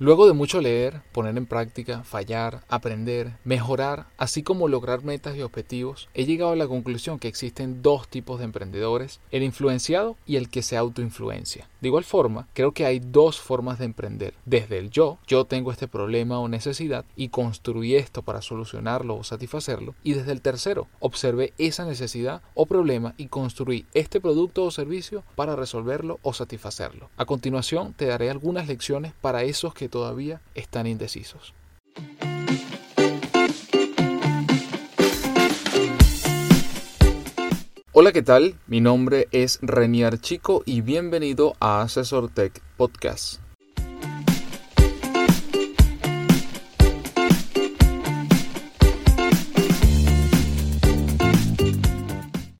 Luego de mucho leer, poner en práctica, fallar, aprender, mejorar, así como lograr metas y objetivos, he llegado a la conclusión que existen dos tipos de emprendedores, el influenciado y el que se autoinfluencia. De igual forma, creo que hay dos formas de emprender. Desde el yo, yo tengo este problema o necesidad y construí esto para solucionarlo o satisfacerlo. Y desde el tercero, observé esa necesidad o problema y construí este producto o servicio para resolverlo o satisfacerlo. A continuación, te daré algunas lecciones para esos que todavía están indecisos. Hola, ¿qué tal? Mi nombre es Renier Chico y bienvenido a Asesor Tech Podcast.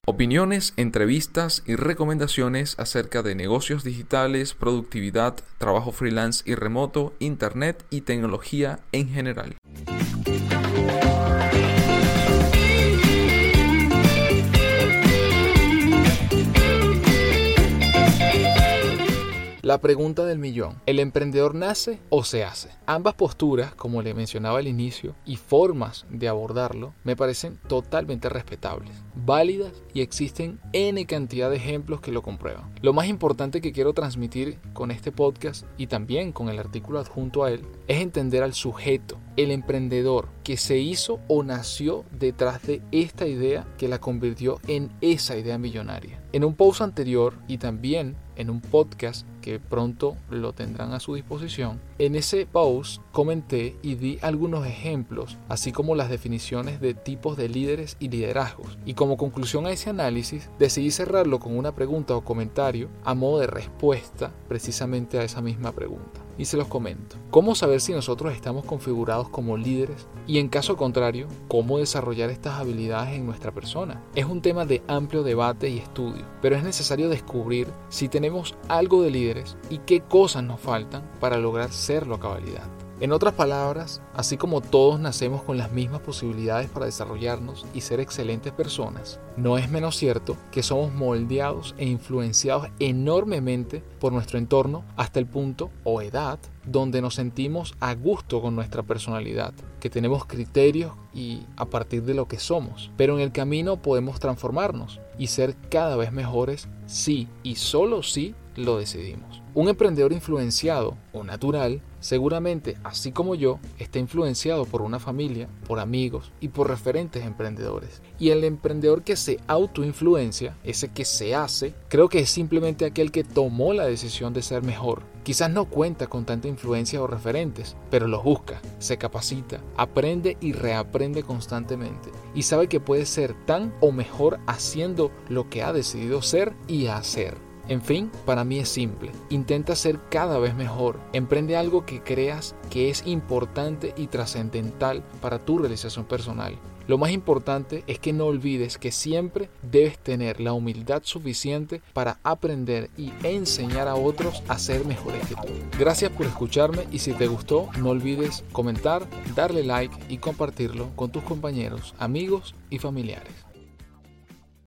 Opiniones, entrevistas y recomendaciones acerca de negocios digitales, productividad, trabajo freelance y remoto, internet y tecnología en general. La pregunta del millón. ¿El emprendedor nace o se hace? Ambas posturas, como le mencionaba al inicio, y formas de abordarlo me parecen totalmente respetables, válidas y existen N cantidad de ejemplos que lo comprueban. Lo más importante que quiero transmitir con este podcast y también con el artículo adjunto a él es entender al sujeto, el emprendedor que se hizo o nació detrás de esta idea que la convirtió en esa idea millonaria. En un post anterior y también en un podcast que pronto lo tendrán a su disposición, en ese post comenté y di algunos ejemplos, así como las definiciones de tipos de líderes y liderazgos. Y como conclusión a ese análisis, decidí cerrarlo con una pregunta o comentario a modo de respuesta precisamente a esa misma pregunta y se los comento. ¿Cómo saber si nosotros estamos configurados como líderes? Y en caso contrario, ¿cómo desarrollar estas habilidades en nuestra persona? Es un tema de amplio debate y estudio, pero es necesario descubrir si tenemos algo de líderes y qué cosas nos faltan para lograr serlo a cabalidad. En otras palabras, así como todos nacemos con las mismas posibilidades para desarrollarnos y ser excelentes personas, no es menos cierto que somos moldeados e influenciados enormemente por nuestro entorno hasta el punto o edad donde nos sentimos a gusto con nuestra personalidad, que tenemos criterios y a partir de lo que somos. Pero en el camino podemos transformarnos y ser cada vez mejores si y solo si lo decidimos. Un emprendedor influenciado o natural seguramente, así como yo, está influenciado por una familia, por amigos y por referentes emprendedores. Y el emprendedor que se autoinfluencia, ese que se hace, creo que es simplemente aquel que tomó la decisión de ser mejor. Quizás no cuenta con tanta influencia o referentes, pero los busca, se capacita, aprende y reaprende constantemente y sabe que puede ser tan o mejor haciendo lo que ha decidido ser y hacer. En fin, para mí es simple. Intenta ser cada vez mejor. Emprende algo que creas que es importante y trascendental para tu realización personal. Lo más importante es que no olvides que siempre debes tener la humildad suficiente para aprender y enseñar a otros a ser mejores que tú. Gracias por escucharme y si te gustó no olvides comentar, darle like y compartirlo con tus compañeros, amigos y familiares.